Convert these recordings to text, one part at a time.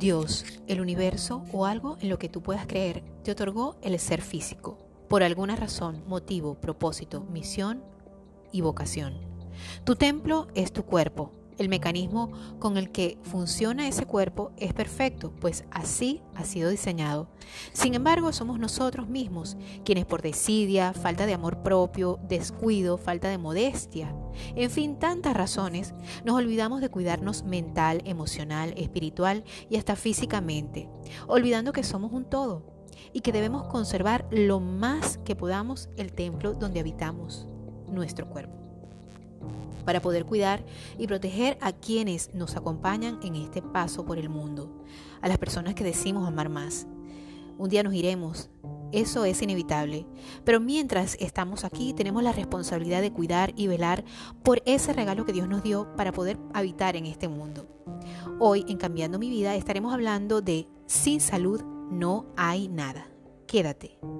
Dios, el universo o algo en lo que tú puedas creer te otorgó el ser físico, por alguna razón, motivo, propósito, misión y vocación. Tu templo es tu cuerpo, el mecanismo con el que funciona ese cuerpo es perfecto, pues así ha sido diseñado. Sin embargo, somos nosotros mismos quienes por desidia, falta de amor propio, descuido, falta de modestia, en fin, tantas razones, nos olvidamos de cuidarnos mental, emocional, espiritual y hasta físicamente, olvidando que somos un todo y que debemos conservar lo más que podamos el templo donde habitamos, nuestro cuerpo para poder cuidar y proteger a quienes nos acompañan en este paso por el mundo, a las personas que decimos amar más. Un día nos iremos, eso es inevitable, pero mientras estamos aquí tenemos la responsabilidad de cuidar y velar por ese regalo que Dios nos dio para poder habitar en este mundo. Hoy en Cambiando mi vida estaremos hablando de sin salud no hay nada. Quédate.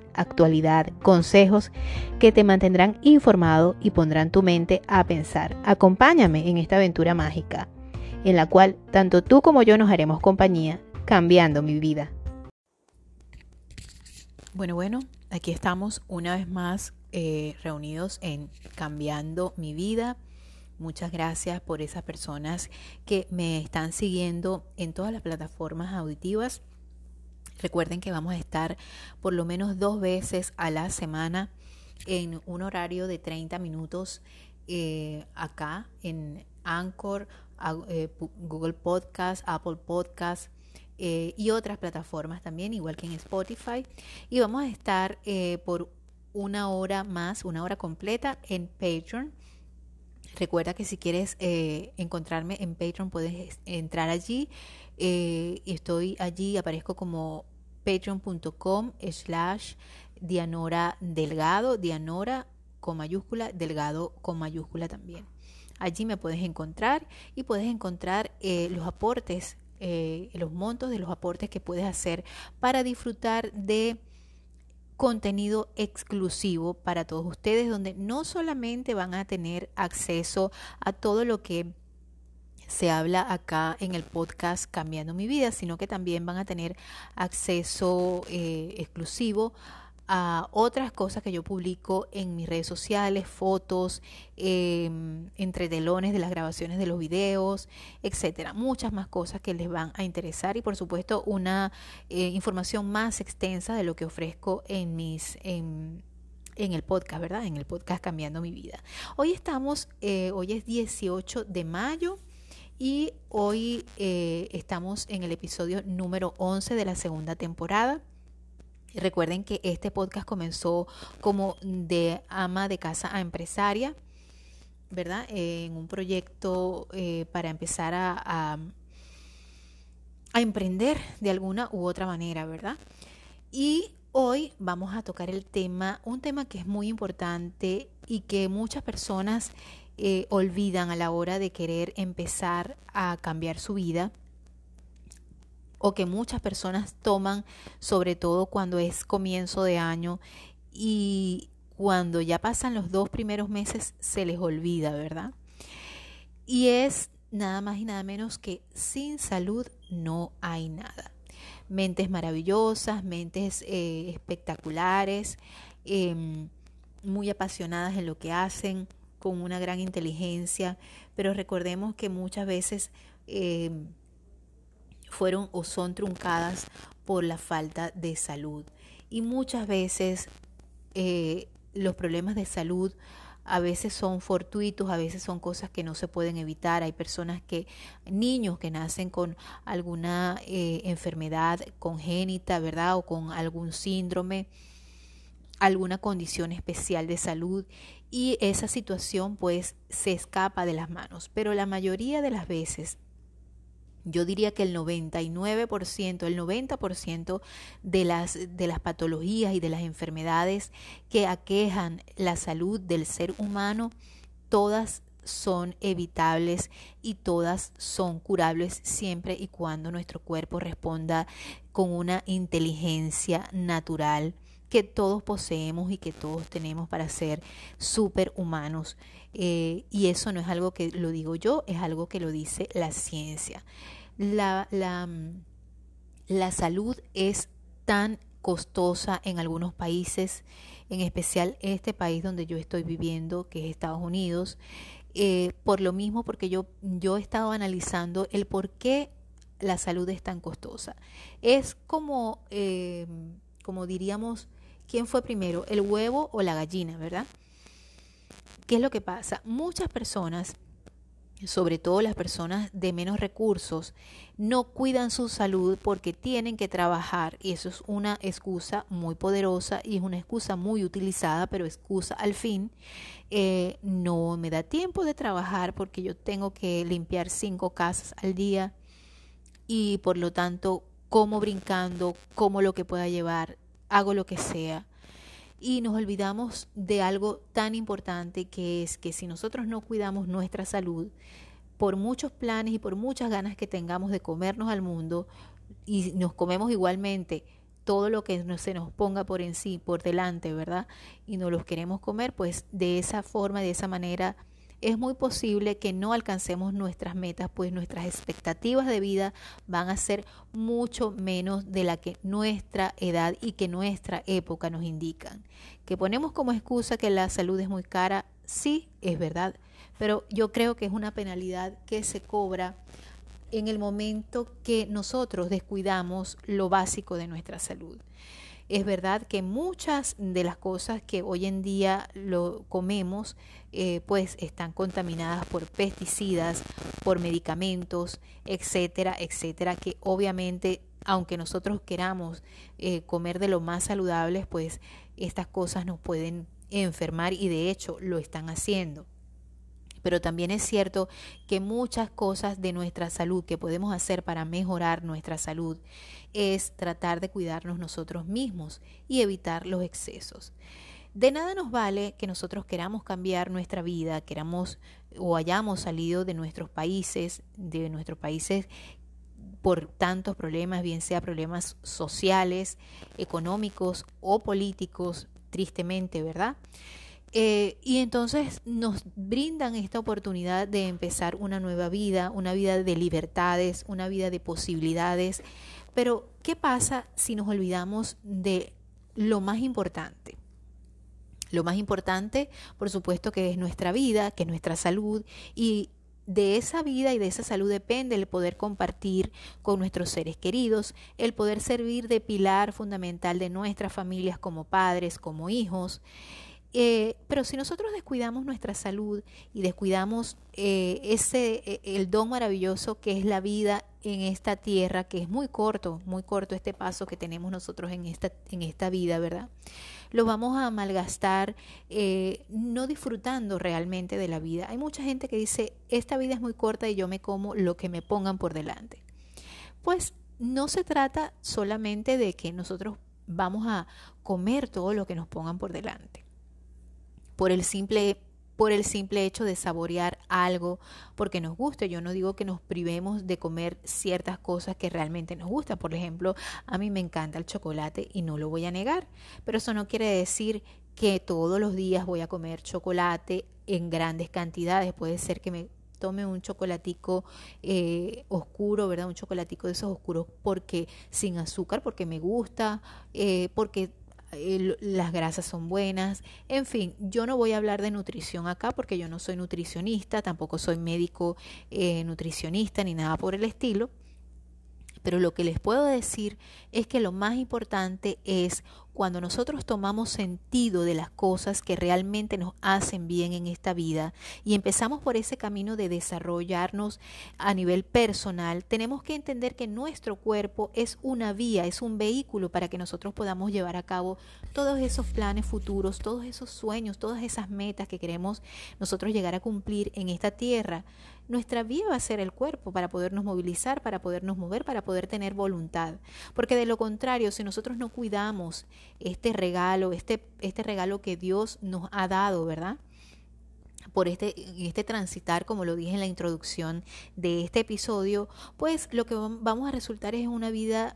actualidad, consejos que te mantendrán informado y pondrán tu mente a pensar. Acompáñame en esta aventura mágica, en la cual tanto tú como yo nos haremos compañía, cambiando mi vida. Bueno, bueno, aquí estamos una vez más eh, reunidos en Cambiando mi vida. Muchas gracias por esas personas que me están siguiendo en todas las plataformas auditivas Recuerden que vamos a estar por lo menos dos veces a la semana en un horario de 30 minutos eh, acá en Anchor, eh, Google Podcast, Apple Podcast eh, y otras plataformas también, igual que en Spotify. Y vamos a estar por una hora más, una hora completa en Patreon. Recuerda que si quieres encontrarme en Patreon puedes entrar allí. Estoy allí, aparezco como patreon.com slash Dianora Delgado, Dianora con mayúscula, Delgado con mayúscula también. Allí me puedes encontrar y puedes encontrar eh, los aportes, eh, los montos de los aportes que puedes hacer para disfrutar de contenido exclusivo para todos ustedes, donde no solamente van a tener acceso a todo lo que se habla acá en el podcast Cambiando mi vida, sino que también van a tener acceso eh, exclusivo a otras cosas que yo publico en mis redes sociales, fotos, eh, entretelones de las grabaciones de los videos, etcétera. Muchas más cosas que les van a interesar y por supuesto una eh, información más extensa de lo que ofrezco en mis en, el podcast, ¿verdad? En el podcast Cambiando mi vida. Hoy estamos, eh, hoy es 18 de mayo y hoy eh, estamos en el episodio número 11 de la segunda temporada. Recuerden que este podcast comenzó como de ama de casa a empresaria, ¿verdad? en un proyecto eh, para empezar a, a, a emprender de alguna u otra manera, ¿verdad? Y hoy vamos a tocar el tema, un tema que es muy importante y que muchas personas eh, olvidan a la hora de querer empezar a cambiar su vida o que muchas personas toman, sobre todo cuando es comienzo de año y cuando ya pasan los dos primeros meses se les olvida, ¿verdad? Y es nada más y nada menos que sin salud no hay nada. Mentes maravillosas, mentes eh, espectaculares, em, muy apasionadas en lo que hacen, con una gran inteligencia, pero recordemos que muchas veces eh, fueron o son truncadas por la falta de salud. Y muchas veces eh, los problemas de salud a veces son fortuitos, a veces son cosas que no se pueden evitar. Hay personas que, niños que nacen con alguna eh, enfermedad congénita, ¿verdad? O con algún síndrome alguna condición especial de salud y esa situación pues se escapa de las manos. Pero la mayoría de las veces yo diría que el 99%, el 90% de las, de las patologías y de las enfermedades que aquejan la salud del ser humano, todas son evitables y todas son curables siempre y cuando nuestro cuerpo responda con una inteligencia natural que todos poseemos y que todos tenemos para ser superhumanos. Eh, y eso no es algo que lo digo yo, es algo que lo dice la ciencia. La, la, mm, la salud es tan costosa en algunos países, en especial este país donde yo estoy viviendo, que es Estados Unidos, eh, por lo mismo, porque yo, yo he estado analizando el por qué la salud es tan costosa. Es como, eh, como diríamos, ¿quién fue primero, el huevo o la gallina, verdad? ¿Qué es lo que pasa? Muchas personas sobre todo las personas de menos recursos, no cuidan su salud porque tienen que trabajar y eso es una excusa muy poderosa y es una excusa muy utilizada, pero excusa al fin. Eh, no me da tiempo de trabajar porque yo tengo que limpiar cinco casas al día y por lo tanto como brincando, como lo que pueda llevar, hago lo que sea y nos olvidamos de algo tan importante que es que si nosotros no cuidamos nuestra salud, por muchos planes y por muchas ganas que tengamos de comernos al mundo y nos comemos igualmente todo lo que se nos ponga por en sí, por delante, ¿verdad? Y no los queremos comer, pues de esa forma, de esa manera, es muy posible que no alcancemos nuestras metas, pues nuestras expectativas de vida van a ser mucho menos de la que nuestra edad y que nuestra época nos indican. Que ponemos como excusa que la salud es muy cara, sí, es verdad, pero yo creo que es una penalidad que se cobra en el momento que nosotros descuidamos lo básico de nuestra salud. Es verdad que muchas de las cosas que hoy en día lo comemos, eh, pues están contaminadas por pesticidas, por medicamentos, etcétera, etcétera, que obviamente, aunque nosotros queramos eh, comer de lo más saludables, pues estas cosas nos pueden enfermar y de hecho lo están haciendo. Pero también es cierto que muchas cosas de nuestra salud que podemos hacer para mejorar nuestra salud es tratar de cuidarnos nosotros mismos y evitar los excesos. De nada nos vale que nosotros queramos cambiar nuestra vida, queramos o hayamos salido de nuestros países, de nuestros países por tantos problemas, bien sea problemas sociales, económicos o políticos, tristemente, ¿verdad? Eh, y entonces nos brindan esta oportunidad de empezar una nueva vida, una vida de libertades, una vida de posibilidades. Pero, ¿qué pasa si nos olvidamos de lo más importante? Lo más importante, por supuesto, que es nuestra vida, que es nuestra salud y de esa vida y de esa salud depende el poder compartir con nuestros seres queridos, el poder servir de pilar fundamental de nuestras familias como padres, como hijos. Eh, pero si nosotros descuidamos nuestra salud y descuidamos eh, ese e, el don maravilloso que es la vida en esta tierra, que es muy corto, muy corto este paso que tenemos nosotros en esta, en esta vida, ¿verdad? Lo vamos a malgastar eh, no disfrutando realmente de la vida. Hay mucha gente que dice, esta vida es muy corta y yo me como lo que me pongan por delante. Pues no se trata solamente de que nosotros vamos a comer todo lo que nos pongan por delante por el simple por el simple hecho de saborear algo porque nos guste. Yo no digo que nos privemos de comer ciertas cosas que realmente nos gustan. Por ejemplo, a mí me encanta el chocolate y no lo voy a negar, pero eso no quiere decir que todos los días voy a comer chocolate en grandes cantidades. Puede ser que me tome un chocolatico eh, oscuro, ¿verdad? Un chocolatico de esos oscuros porque sin azúcar, porque me gusta, eh, porque las grasas son buenas. En fin, yo no voy a hablar de nutrición acá porque yo no soy nutricionista, tampoco soy médico eh, nutricionista ni nada por el estilo. Pero lo que les puedo decir es que lo más importante es cuando nosotros tomamos sentido de las cosas que realmente nos hacen bien en esta vida y empezamos por ese camino de desarrollarnos a nivel personal, tenemos que entender que nuestro cuerpo es una vía, es un vehículo para que nosotros podamos llevar a cabo todos esos planes futuros, todos esos sueños, todas esas metas que queremos nosotros llegar a cumplir en esta tierra. Nuestra vía va a ser el cuerpo para podernos movilizar, para podernos mover, para poder tener voluntad. Porque de lo contrario, si nosotros no cuidamos este regalo, este, este regalo que Dios nos ha dado, ¿verdad? por este, este transitar, como lo dije en la introducción de este episodio, pues lo que vamos a resultar es una vida,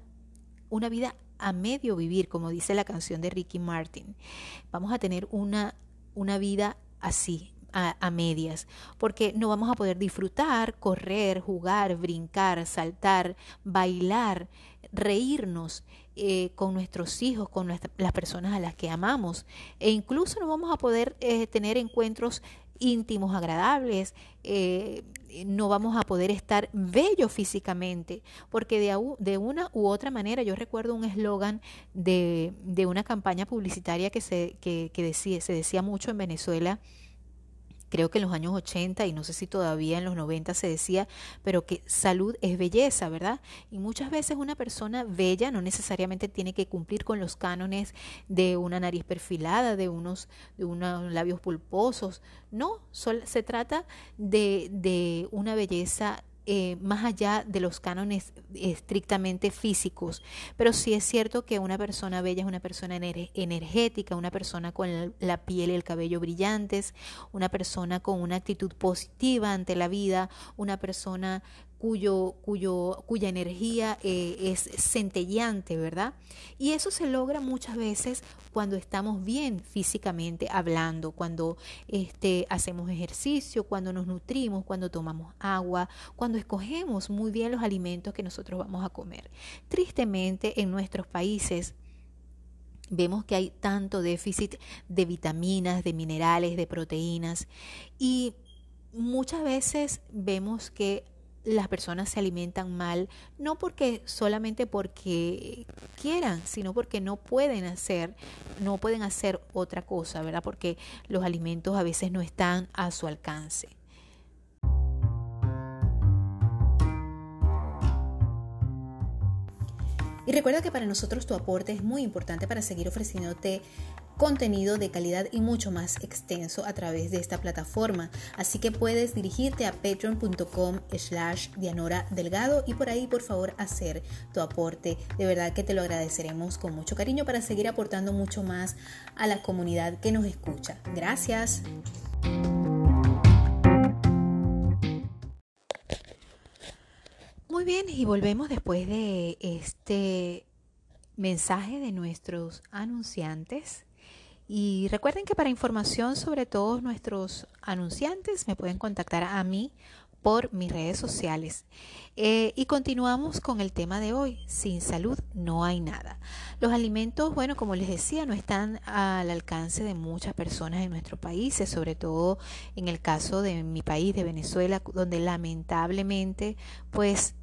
una vida a medio vivir, como dice la canción de Ricky Martin. Vamos a tener una, una vida así, a, medias, porque no vamos a poder disfrutar, correr, jugar, brincar, saltar, bailar, reírnos eh, con nuestros hijos, con las personas a las que amamos, e incluso no vamos a poder eh, tener encuentros íntimos, agradables, eh, no vamos a poder estar bellos físicamente, porque de, de, una u otra manera, yo recuerdo un eslogan de, de, una campaña publicitaria que, se, decía, se decía mucho en Venezuela, creo que en los años 80 y no sé si todavía en los 90 se decía, pero que salud es belleza, ¿verdad? Y muchas veces una persona bella no necesariamente tiene que cumplir con los cánones de una nariz perfilada, de unos, de unos labios pulposos, no, se trata de, de una belleza eh, más allá de los cánones estrictamente físicos. Pero sí es cierto que una persona bella es una persona energética, una persona con la piel y el cabello brillantes, una persona con una actitud positiva ante la vida, una persona cuyo, cuyo, cuya energía eh, es centellante, ¿verdad? Y eso se logra muchas veces cuando estamos bien físicamente hablando, cuando este, hacemos ejercicio, cuando nos nutrimos, cuando tomamos agua, cuando escogemos muy bien los alimentos que nosotros vamos a comer. Tristemente, en nuestros países, Vemos que hay tanto déficit de vitaminas, de minerales, de proteínas y muchas veces vemos que las personas se alimentan mal, no porque solamente porque quieran, sino porque no pueden hacer, no pueden hacer otra cosa, ¿verdad? Porque los alimentos a veces no están a su alcance. Y recuerda que para nosotros tu aporte es muy importante para seguir ofreciéndote contenido de calidad y mucho más extenso a través de esta plataforma. Así que puedes dirigirte a patreon.com slash Dianora Delgado y por ahí por favor hacer tu aporte. De verdad que te lo agradeceremos con mucho cariño para seguir aportando mucho más a la comunidad que nos escucha. Gracias. Muy bien, y volvemos después de este mensaje de nuestros anunciantes. Y recuerden que para información sobre todos nuestros anunciantes me pueden contactar a mí por mis redes sociales. Eh, y continuamos con el tema de hoy. Sin salud no hay nada. Los alimentos, bueno, como les decía, no están al alcance de muchas personas en nuestro país, sobre todo en el caso de mi país, de Venezuela, donde lamentablemente, pues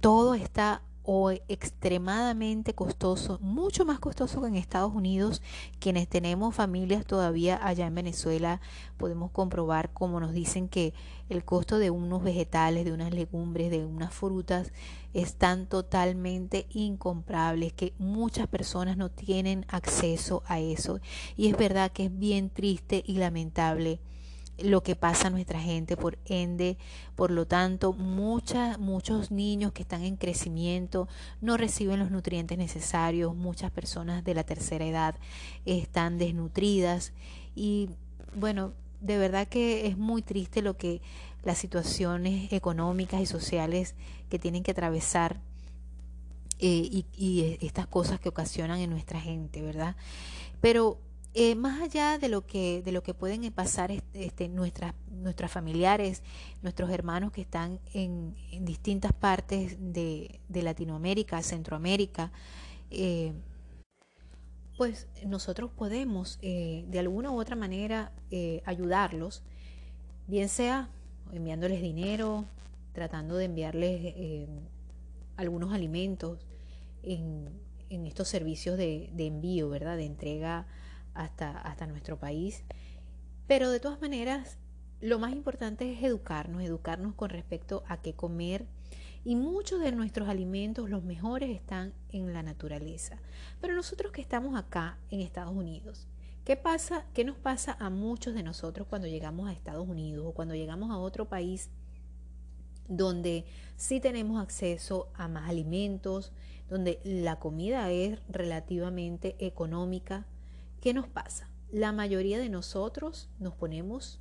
todo está o extremadamente costoso, mucho más costoso que en Estados Unidos. Quienes tenemos familias todavía allá en Venezuela podemos comprobar como nos dicen que el costo de unos vegetales, de unas legumbres, de unas frutas están totalmente incomprables, que muchas personas no tienen acceso a eso. Y es verdad que es bien triste y lamentable lo que pasa a nuestra gente, por ende, por lo tanto, muchas, muchos niños que están en crecimiento no reciben los nutrientes necesarios, muchas personas de la tercera edad están desnutridas y bueno, de verdad que es muy triste lo que las situaciones económicas y sociales que tienen que atravesar eh, y, y estas cosas que ocasionan en nuestra gente, ¿verdad? Pero eh, más allá de lo que de lo que pueden pasar este, nuestras familiares nuestros hermanos que están en, distintas partes de, Latinoamérica Centroamérica eh, pues nosotros podemos eh, de alguna u otra manera ayudarlos bien sea enviándoles dinero tratando de enviarles algunos alimentos en estos servicios de, envío, ¿verdad? De entrega hasta, hasta nuestro país. Pero de todas maneras, lo más importante es educarnos, educarnos con respecto a qué comer. Y muchos de nuestros alimentos, los mejores, están en la naturaleza. Pero nosotros que estamos acá en Estados Unidos, ¿qué pasa? ¿Qué nos pasa a muchos de nosotros cuando llegamos a Estados Unidos o cuando llegamos a otro país donde sí tenemos acceso a más alimentos, donde la comida es relativamente económica? ¿Qué nos pasa? La mayoría de nosotros nos ponemos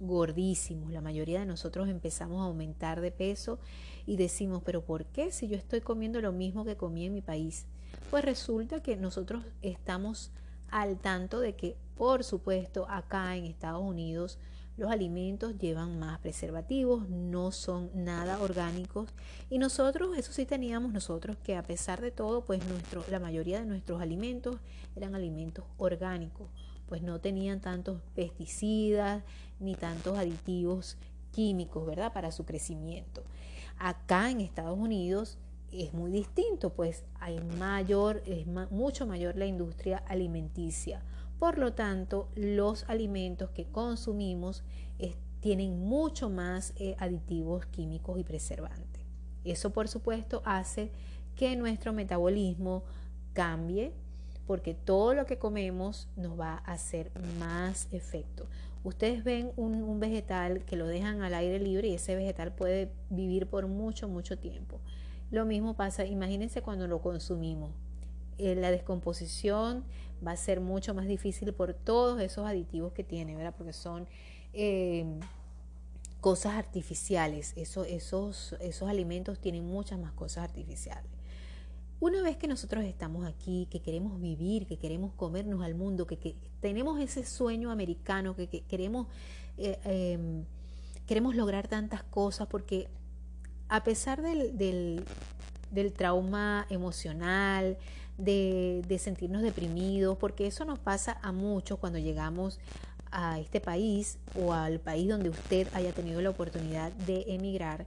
gordísimos. La mayoría de nosotros empezamos a aumentar de peso y decimos, pero ¿por qué si yo estoy comiendo lo mismo que comí en mi país? Pues resulta que nosotros estamos al tanto de que, por supuesto, acá en Estados Unidos los alimentos llevan más preservativos, no son nada orgánicos y nosotros, eso sí teníamos nosotros que a pesar de todo, pues la mayoría de nuestros alimentos eran alimentos orgánicos pues no tenían tantos pesticidas ni tantos aditivos químicos, ¿verdad? Para su crecimiento. Acá en Estados Unidos es muy distinto, pues hay mayor, es mucho mayor la industria alimenticia. Por lo tanto, los alimentos que consumimos tienen mucho más eh, aditivos químicos y preservantes. Eso, por supuesto, hace que nuestro metabolismo cambie, porque todo lo que comemos nos va a hacer más efecto. Ustedes ven un, vegetal que lo dejan al aire libre y ese vegetal puede vivir por mucho, mucho tiempo. Lo mismo pasa, imagínense cuando lo consumimos. Eh, la descomposición va a ser mucho más difícil por todos esos aditivos que tiene, ¿verdad? Porque son eh, cosas artificiales. esos, esos alimentos tienen muchas más cosas artificiales. Una vez que nosotros estamos aquí, que queremos vivir, que queremos comernos al mundo, que, tenemos ese sueño americano, que, queremos, eh, em, queremos lograr tantas cosas, porque a pesar del, del, trauma emocional, de, de, sentirnos deprimidos, porque eso nos pasa a muchos cuando llegamos a este país o al país donde usted haya tenido la oportunidad de emigrar,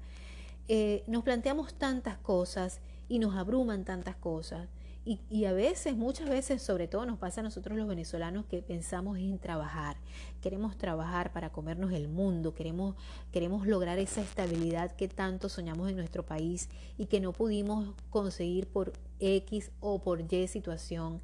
eh, nos planteamos tantas cosas y nos abruman tantas cosas. Y, a veces, muchas veces, sobre todo nos pasa a nosotros los venezolanos que pensamos en trabajar. Queremos trabajar para comernos el mundo, queremos, queremos lograr esa estabilidad que tanto soñamos en nuestro país y que no pudimos conseguir por X o por Y situación,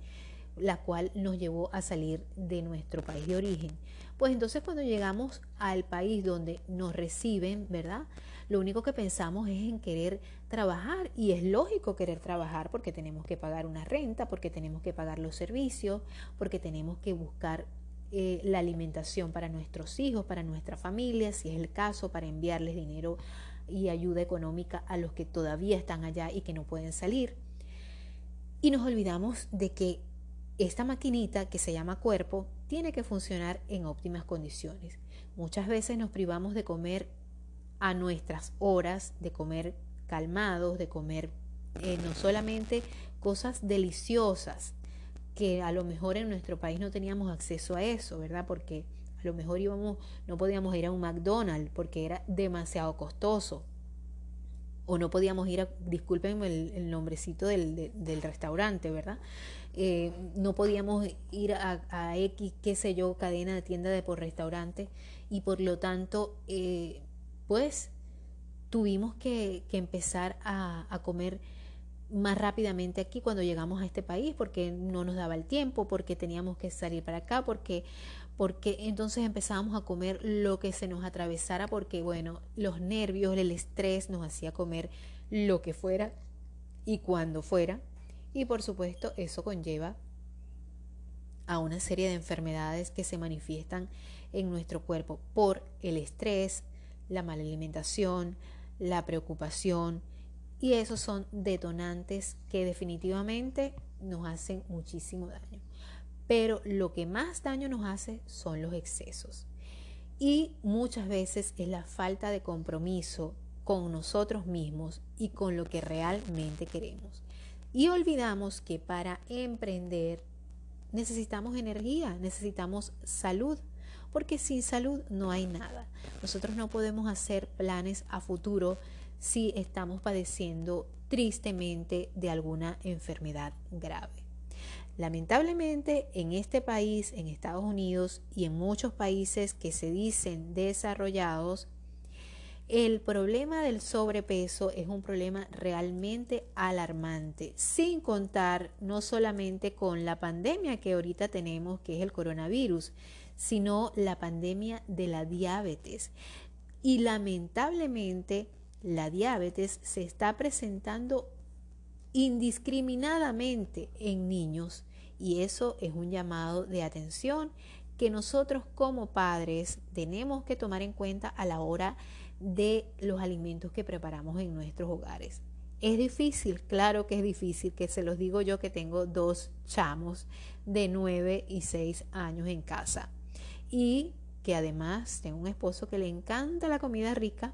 la cual nos llevó a salir de nuestro país de origen. Pues entonces cuando llegamos al país donde nos reciben, ¿verdad? Lo único que pensamos es en querer trabajar y es lógico querer trabajar porque tenemos que pagar una renta, porque tenemos que pagar los servicios, porque tenemos que buscar eh, la alimentación para nuestros hijos, para nuestra familia, si es el caso, para enviarles dinero y ayuda económica a los que todavía están allá y que no pueden salir. Y nos olvidamos de que esta maquinita que se llama cuerpo tiene que funcionar en óptimas condiciones. Muchas veces nos privamos de comer a nuestras horas de comer calmados, de comer eh, no solamente cosas deliciosas, que a lo mejor en nuestro país no teníamos acceso a eso, ¿verdad? Porque a lo mejor íbamos, no podíamos ir a un McDonald's porque era demasiado costoso. O no podíamos ir a, discúlpenme el, nombrecito del, restaurante, ¿verdad? Eh, no podíamos ir a, a, X, qué sé yo, cadena de tienda de por restaurante y por lo tanto eh, pues tuvimos que, empezar a, comer más rápidamente aquí cuando llegamos a este país porque no nos daba el tiempo, porque teníamos que salir para acá, porque, porque entonces empezábamos a comer lo que se nos atravesara porque bueno, los nervios, el estrés nos hacía comer lo que fuera y cuando fuera. Y por supuesto eso conlleva a una serie de enfermedades que se manifiestan en nuestro cuerpo por el estrés, la mala alimentación, la preocupación y esos son detonantes que definitivamente nos hacen muchísimo daño. Pero lo que más daño nos hace son los excesos. Y muchas veces es la falta de compromiso con nosotros mismos y con lo que realmente queremos. Y olvidamos que para emprender necesitamos energía, necesitamos salud, porque sin salud no hay nada. Nosotros no podemos hacer planes a futuro si estamos padeciendo tristemente de alguna enfermedad grave. Lamentablemente en este país, en Estados Unidos y en muchos países que se dicen desarrollados, el problema del sobrepeso es un problema realmente alarmante, sin contar no solamente con la pandemia que ahorita tenemos, que es el coronavirus, sino la pandemia de la diabetes. Y lamentablemente la diabetes se está presentando indiscriminadamente en niños y eso es un llamado de atención que nosotros como padres tenemos que tomar en cuenta a la hora de los alimentos que preparamos en nuestros hogares. Es difícil, claro que es difícil, que se los digo yo que tengo dos chamos de 9 y 6 años en casa y que además tengo un esposo que le encanta la comida rica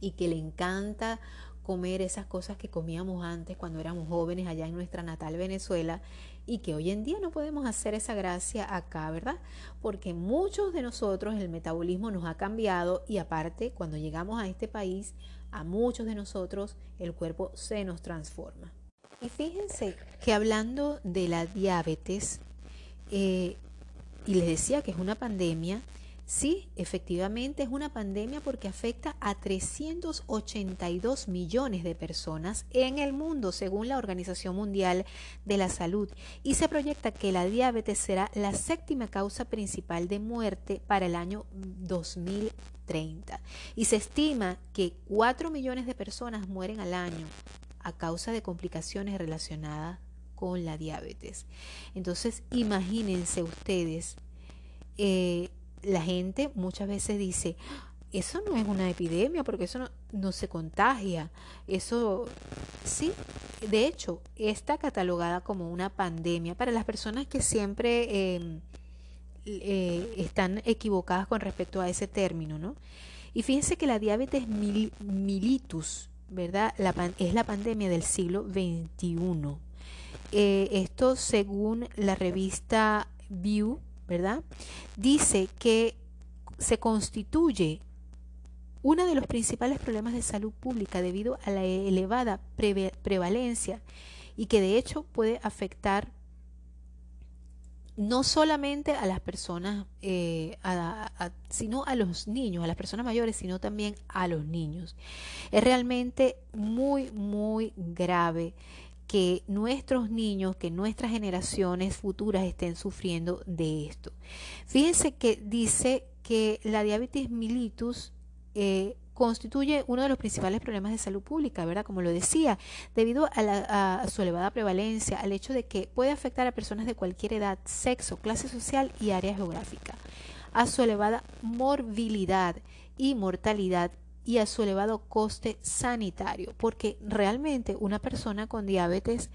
y que le encanta comer esas cosas que comíamos antes cuando éramos jóvenes allá en nuestra natal Venezuela y que hoy en día no podemos hacer esa gracia acá, ¿verdad? Porque muchos de nosotros el metabolismo nos ha cambiado y aparte cuando llegamos a este país, a muchos de nosotros el cuerpo se nos transforma. Y fíjense que hablando de la diabetes, eh, y les decía que es una pandemia, Sí, efectivamente es una pandemia porque afecta a 382 millones de personas en el mundo, según la Organización Mundial de la Salud, y se proyecta que la diabetes será la séptima causa principal de muerte para el año 2030. Y se estima que 4 millones de personas mueren al año a causa de complicaciones relacionadas con la diabetes. Entonces, imagínense ustedes. Eh, la gente muchas veces dice, eso no es una epidemia porque eso no, se contagia. Eso sí, de hecho, está catalogada como una pandemia para las personas que siempre em, eh, están equivocadas con respecto a ese término, ¿no? Y fíjense que la diabetes militus, ¿verdad? es la pandemia del siglo XXI. Eh, esto según la revista View ¿verdad? Dice que se constituye uno de los principales problemas de salud pública debido a la elevada prevalencia y que de hecho puede afectar no solamente a las personas, eh, sino a los niños, a las personas mayores, sino también a los niños. Es realmente muy, muy grave que nuestros niños, que nuestras generaciones futuras estén sufriendo de esto. Fíjense que dice que la diabetes mellitus eh, constituye uno de los principales problemas de salud pública, ¿verdad? Como lo decía, debido a, a, su elevada prevalencia, al hecho de que puede afectar a personas de cualquier edad, sexo, clase social y área geográfica, a su elevada morbilidad y mortalidad y a su elevado coste sanitario, porque realmente una persona con diabetes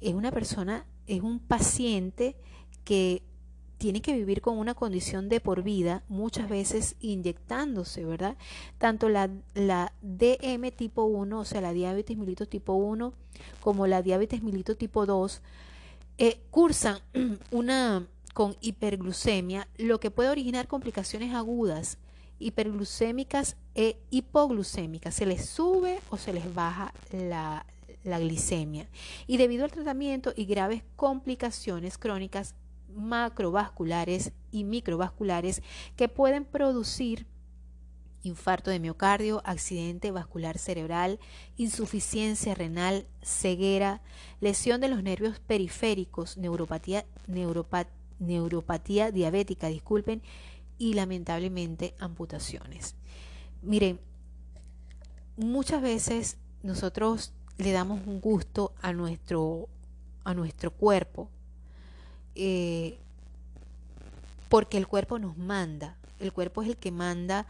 es una persona, es un paciente que tiene que vivir con una condición de por vida, muchas veces inyectándose, ¿verdad? Tanto la, la DM tipo 1, o sea, la diabetes mellitus tipo 1, como la diabetes mellitus tipo 2, eh, cursan una con hiperglucemia, lo que puede originar complicaciones agudas hiperglucémicas e hipoglucémicas. Se les sube o se les baja la, la glicemia. Y debido al tratamiento y graves complicaciones crónicas macrovasculares y microvasculares que pueden producir infarto de miocardio, accidente vascular cerebral, insuficiencia renal, ceguera, lesión de los nervios periféricos, neuropatía, neuropatía diabética, disculpen, y lamentablemente amputaciones. Miren, muchas veces nosotros le damos un gusto a nuestro, a nuestro cuerpo eh, porque el cuerpo nos manda, el cuerpo es el que manda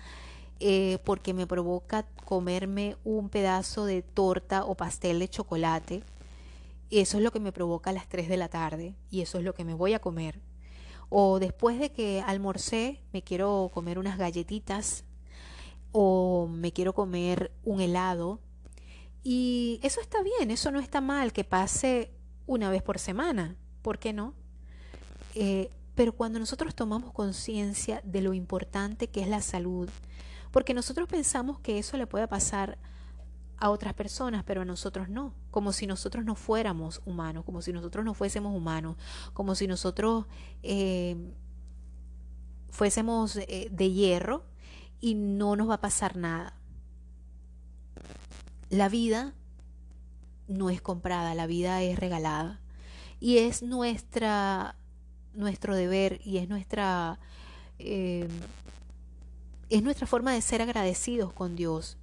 eh, porque me provoca comerme un pedazo de torta o pastel de chocolate. Eso es lo que me provoca a las 3 de la tarde y eso es lo que me voy a comer o después de que almorcé me quiero comer unas galletitas o me quiero comer un helado. Y eso está bien, eso no está mal que pase una vez por semana, ¿por qué no? Eh, pero cuando nosotros tomamos conciencia de lo importante que es la salud, porque nosotros pensamos que eso le puede pasar a otras personas, pero a nosotros no, como si nosotros no fuéramos humanos, como si nosotros no fuésemos humanos, como si nosotros eh, fuésemos eh, de hierro y no nos va a pasar nada. La vida no es comprada, la vida es regalada y es nuestra nuestro deber y es nuestra eh, es nuestra forma de ser agradecidos con Dios.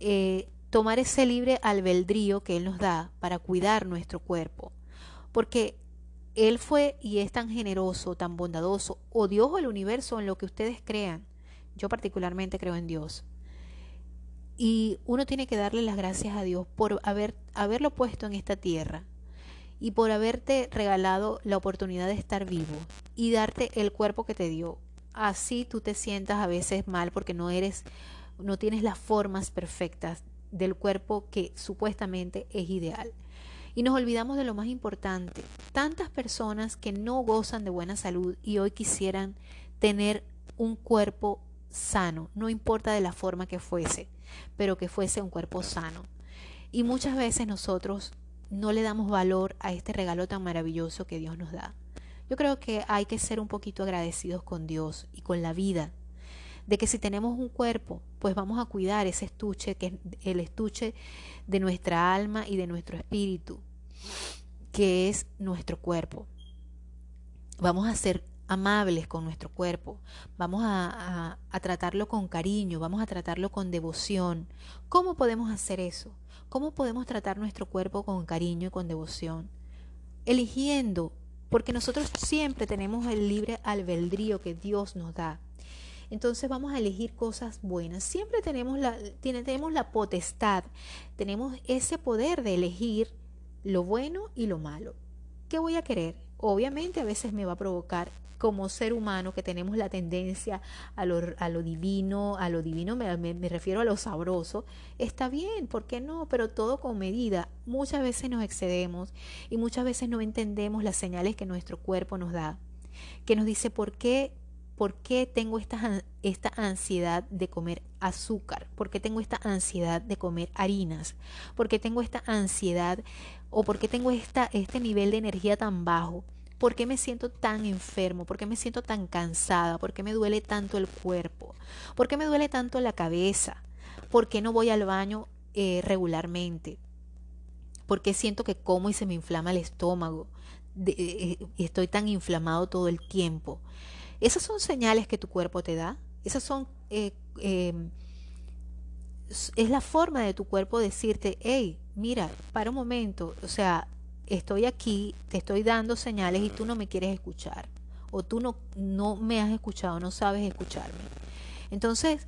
Eh, tomar ese libre albedrío que Él nos da para cuidar nuestro cuerpo. Porque Él fue y es tan generoso, tan bondadoso, o Dios o el universo, en lo que ustedes crean. Yo particularmente creo en Dios. Y uno tiene que darle las gracias a Dios por haber, haberlo puesto en esta tierra y por haberte regalado la oportunidad de estar vivo y darte el cuerpo que te dio. Así tú te sientas a veces mal porque no eres, no tienes las formas perfectas del cuerpo que supuestamente es ideal. Y nos olvidamos de lo más importante. Tantas personas que no gozan de buena salud y hoy quisieran tener un cuerpo sano, no importa de la forma que fuese, pero que fuese un cuerpo sano. Y muchas veces nosotros no le damos valor a este regalo tan maravilloso que Dios nos da. Yo creo que hay que ser un poquito agradecidos con Dios y con la vida de que si tenemos un cuerpo, pues vamos a cuidar ese estuche, que es el estuche de nuestra alma y de nuestro espíritu, que es nuestro cuerpo. Vamos a ser amables con nuestro cuerpo, vamos a, tratarlo con cariño, vamos a tratarlo con devoción. ¿Cómo podemos hacer eso? ¿Cómo podemos tratar nuestro cuerpo con cariño y con devoción? Eligiendo, porque nosotros siempre tenemos el libre albedrío que Dios nos da entonces vamos a elegir cosas buenas. Siempre tenemos la, tenemos la potestad, tenemos ese poder de elegir lo bueno y lo malo. ¿Qué voy a querer? Obviamente a veces me va a provocar como ser humano que tenemos la tendencia a lo, a lo divino, a lo divino me, me, refiero a lo sabroso, está bien, ¿por qué no? Pero todo con medida. Muchas veces nos excedemos y muchas veces no entendemos las señales que nuestro cuerpo nos da, que nos dice por qué ¿Por qué tengo esta, esta ansiedad de comer azúcar? ¿Por qué tengo esta ansiedad de comer harinas? ¿Por qué tengo esta ansiedad o por qué tengo esta, este nivel de energía tan bajo? ¿Por qué me siento tan enfermo? ¿Por qué me siento tan cansada? ¿Por qué me duele tanto el cuerpo? ¿Por qué me duele tanto la cabeza? ¿Por qué no voy al baño eh, regularmente? ¿Por qué siento que como y se me inflama el estómago? Eh, eh, estoy tan inflamado todo el tiempo. Esas son señales que tu cuerpo te da. Esas son... Eh, em, es la forma de tu cuerpo decirte, hey, mira, para un momento, o sea, estoy aquí, te estoy dando señales y tú no me quieres escuchar. O tú no, no me has escuchado, no sabes escucharme. Entonces,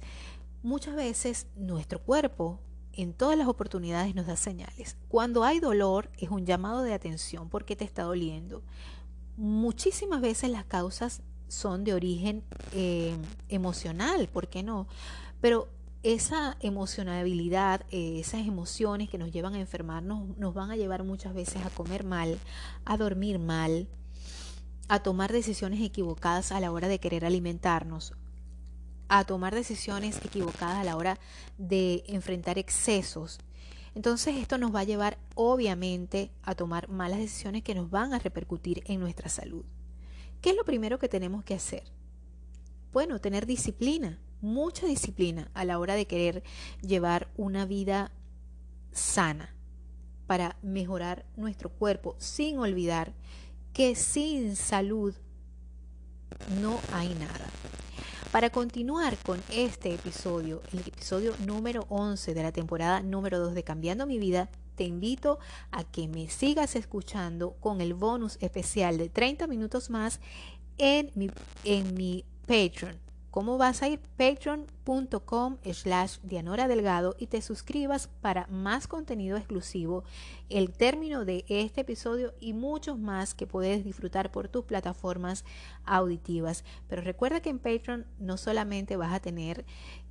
muchas veces nuestro cuerpo en todas las oportunidades nos da señales. Cuando hay dolor es un llamado de atención porque te está doliendo. Muchísimas veces las causas son de origen eh, emocional, ¿por qué no? Pero esa emocionabilidad, eh, esas emociones que nos llevan a enfermarnos, nos van a llevar muchas veces a comer mal, a dormir mal, a tomar decisiones equivocadas a la hora de querer alimentarnos, a tomar decisiones equivocadas a la hora de enfrentar excesos. Entonces esto nos va a llevar obviamente a tomar malas decisiones que nos van a repercutir en nuestra salud. ¿Qué es lo primero que tenemos que hacer? Bueno, tener disciplina, mucha disciplina a la hora de querer llevar una vida sana para mejorar nuestro cuerpo, sin olvidar que sin salud no hay nada. Para continuar con este episodio, el episodio número 11 de la temporada número 2 de Cambiando mi vida, te invito a que me sigas escuchando con el bonus especial de 30 minutos más en mi, en mi Patreon. ¿Cómo vas a ir? Patreon.com slash Dianora Delgado y te suscribas para más contenido exclusivo, el término de este episodio y muchos más que puedes disfrutar por tus plataformas auditivas. Pero recuerda que en Patreon no solamente vas a tener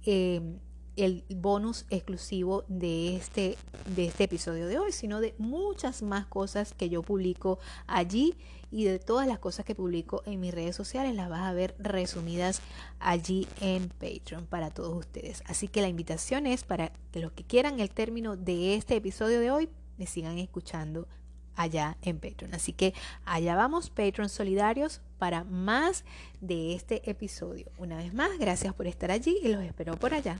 eh, el bonus exclusivo de este, de este episodio de hoy, sino de muchas más cosas que yo publico allí y de todas las cosas que publico en mis redes sociales las vas a ver resumidas allí en Patreon para todos ustedes. Así que la invitación es para que los que quieran el término de este episodio de hoy me sigan escuchando allá en Patreon. Así que allá vamos, Patreon solidarios, para más de este episodio. Una vez más, gracias por estar allí y los espero por allá.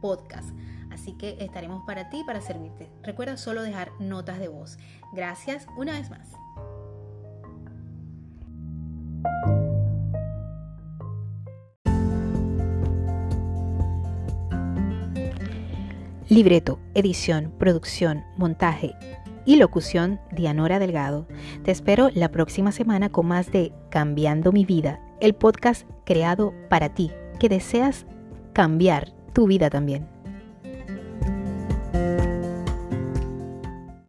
podcast. Así que estaremos para ti, para servirte. Recuerda solo dejar notas de voz. Gracias una vez más. Libreto, edición, producción, montaje y locución Dianora Delgado. Te espero la próxima semana con más de Cambiando mi vida, el podcast creado para ti, que deseas cambiar tu vida también.